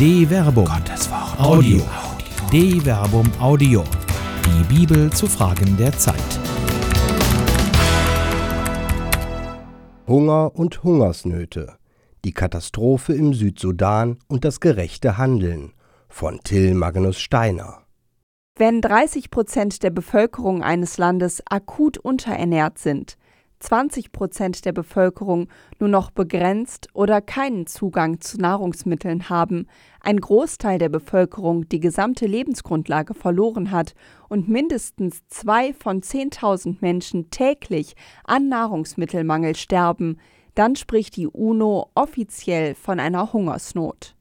De Verbum. Gottes Wort. Audio. De Verbum Audio. Die Bibel zu Fragen der Zeit. Hunger und Hungersnöte. Die Katastrophe im Südsudan und das gerechte Handeln von Till Magnus Steiner. Wenn 30 Prozent der Bevölkerung eines Landes akut unterernährt sind, 20 Prozent der Bevölkerung nur noch begrenzt oder keinen Zugang zu Nahrungsmitteln haben, ein Großteil der Bevölkerung die gesamte Lebensgrundlage verloren hat und mindestens zwei von 10.000 Menschen täglich an Nahrungsmittelmangel sterben, dann spricht die UNO offiziell von einer Hungersnot.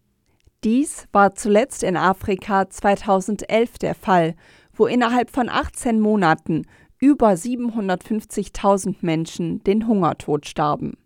Dies war zuletzt in Afrika 2011 der Fall, wo innerhalb von 18 Monaten über 750.000 Menschen den Hungertod starben.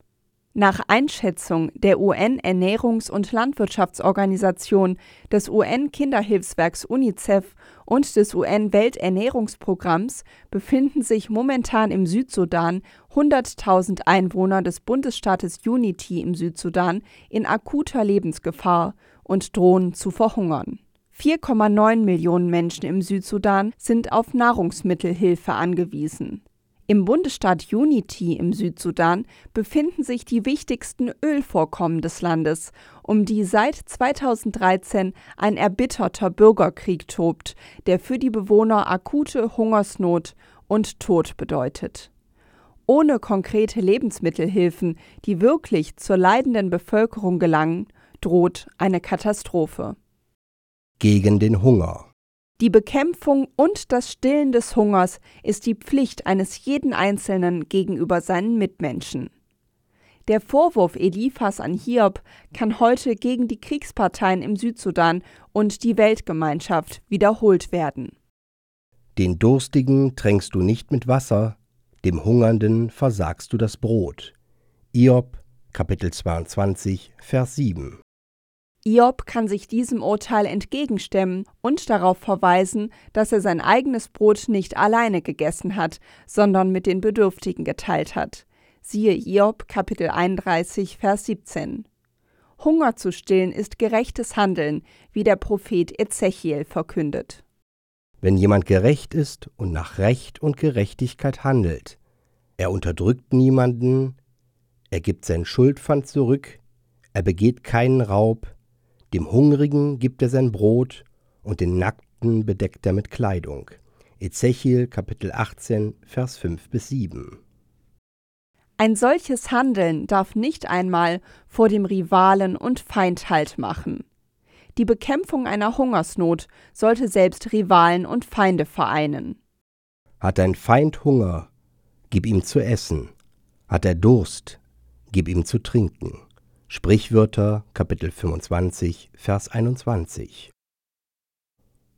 Nach Einschätzung der UN-Ernährungs- und Landwirtschaftsorganisation, des UN-Kinderhilfswerks UNICEF und des UN-Welternährungsprogramms befinden sich momentan im Südsudan 100.000 Einwohner des Bundesstaates Unity im Südsudan in akuter Lebensgefahr und drohen zu verhungern. 4,9 Millionen Menschen im Südsudan sind auf Nahrungsmittelhilfe angewiesen. Im Bundesstaat Unity im Südsudan befinden sich die wichtigsten Ölvorkommen des Landes, um die seit 2013 ein erbitterter Bürgerkrieg tobt, der für die Bewohner akute Hungersnot und Tod bedeutet. Ohne konkrete Lebensmittelhilfen, die wirklich zur leidenden Bevölkerung gelangen, droht eine Katastrophe gegen den Hunger. Die Bekämpfung und das Stillen des Hungers ist die Pflicht eines jeden Einzelnen gegenüber seinen Mitmenschen. Der Vorwurf Eliphas an Hiob kann heute gegen die Kriegsparteien im Südsudan und die Weltgemeinschaft wiederholt werden. Den Durstigen tränkst du nicht mit Wasser, dem Hungernden versagst du das Brot. Hiob, Kapitel 22, Vers 7. Iob kann sich diesem Urteil entgegenstemmen und darauf verweisen, dass er sein eigenes Brot nicht alleine gegessen hat, sondern mit den Bedürftigen geteilt hat. Siehe Iob Kapitel 31 Vers 17. Hunger zu stillen ist gerechtes Handeln, wie der Prophet Ezechiel verkündet. Wenn jemand gerecht ist und nach Recht und Gerechtigkeit handelt, er unterdrückt niemanden, er gibt sein Schuldpfand zurück, er begeht keinen Raub, dem Hungrigen gibt er sein Brot und den Nackten bedeckt er mit Kleidung. Ezechiel Kapitel 18, Vers 5 bis 7. Ein solches Handeln darf nicht einmal vor dem Rivalen und Feind Halt machen. Die Bekämpfung einer Hungersnot sollte selbst Rivalen und Feinde vereinen. Hat ein Feind Hunger, gib ihm zu essen. Hat er Durst, gib ihm zu trinken. Sprichwörter Kapitel 25 Vers 21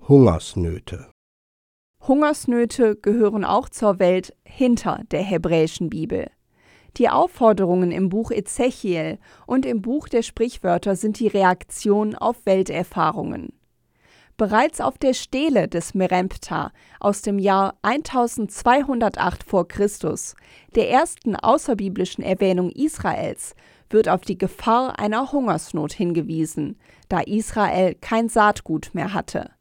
Hungersnöte Hungersnöte gehören auch zur Welt hinter der hebräischen Bibel. Die Aufforderungen im Buch Ezechiel und im Buch der Sprichwörter sind die Reaktion auf Welterfahrungen. Bereits auf der Stele des Merempta aus dem Jahr 1208 vor Christus, der ersten außerbiblischen Erwähnung Israels, wird auf die Gefahr einer Hungersnot hingewiesen, da Israel kein Saatgut mehr hatte.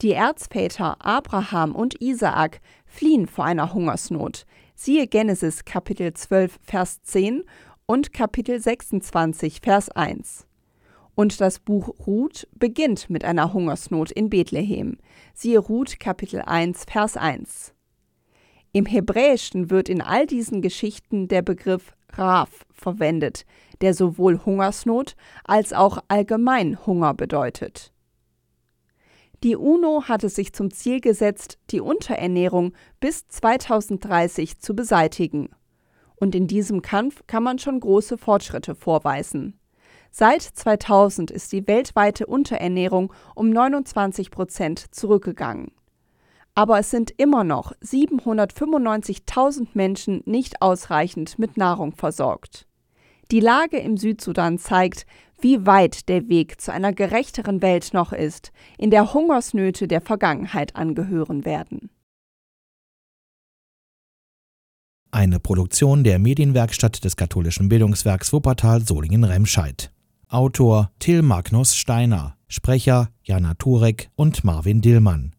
Die Erzväter Abraham und Isaak fliehen vor einer Hungersnot. Siehe Genesis Kapitel 12 Vers 10 und Kapitel 26 Vers 1. Und das Buch Ruth beginnt mit einer Hungersnot in Bethlehem. Siehe Ruth Kapitel 1 Vers 1. Im Hebräischen wird in all diesen Geschichten der Begriff Raf verwendet, der sowohl Hungersnot als auch allgemein Hunger bedeutet. Die UNO hatte sich zum Ziel gesetzt, die Unterernährung bis 2030 zu beseitigen. Und in diesem Kampf kann man schon große Fortschritte vorweisen. Seit 2000 ist die weltweite Unterernährung um 29 Prozent zurückgegangen. Aber es sind immer noch 795.000 Menschen nicht ausreichend mit Nahrung versorgt. Die Lage im Südsudan zeigt, wie weit der Weg zu einer gerechteren Welt noch ist, in der Hungersnöte der Vergangenheit angehören werden. Eine Produktion der Medienwerkstatt des katholischen Bildungswerks Wuppertal Solingen-Remscheid. Autor Till Magnus Steiner Sprecher Jana Turek und Marvin Dillmann.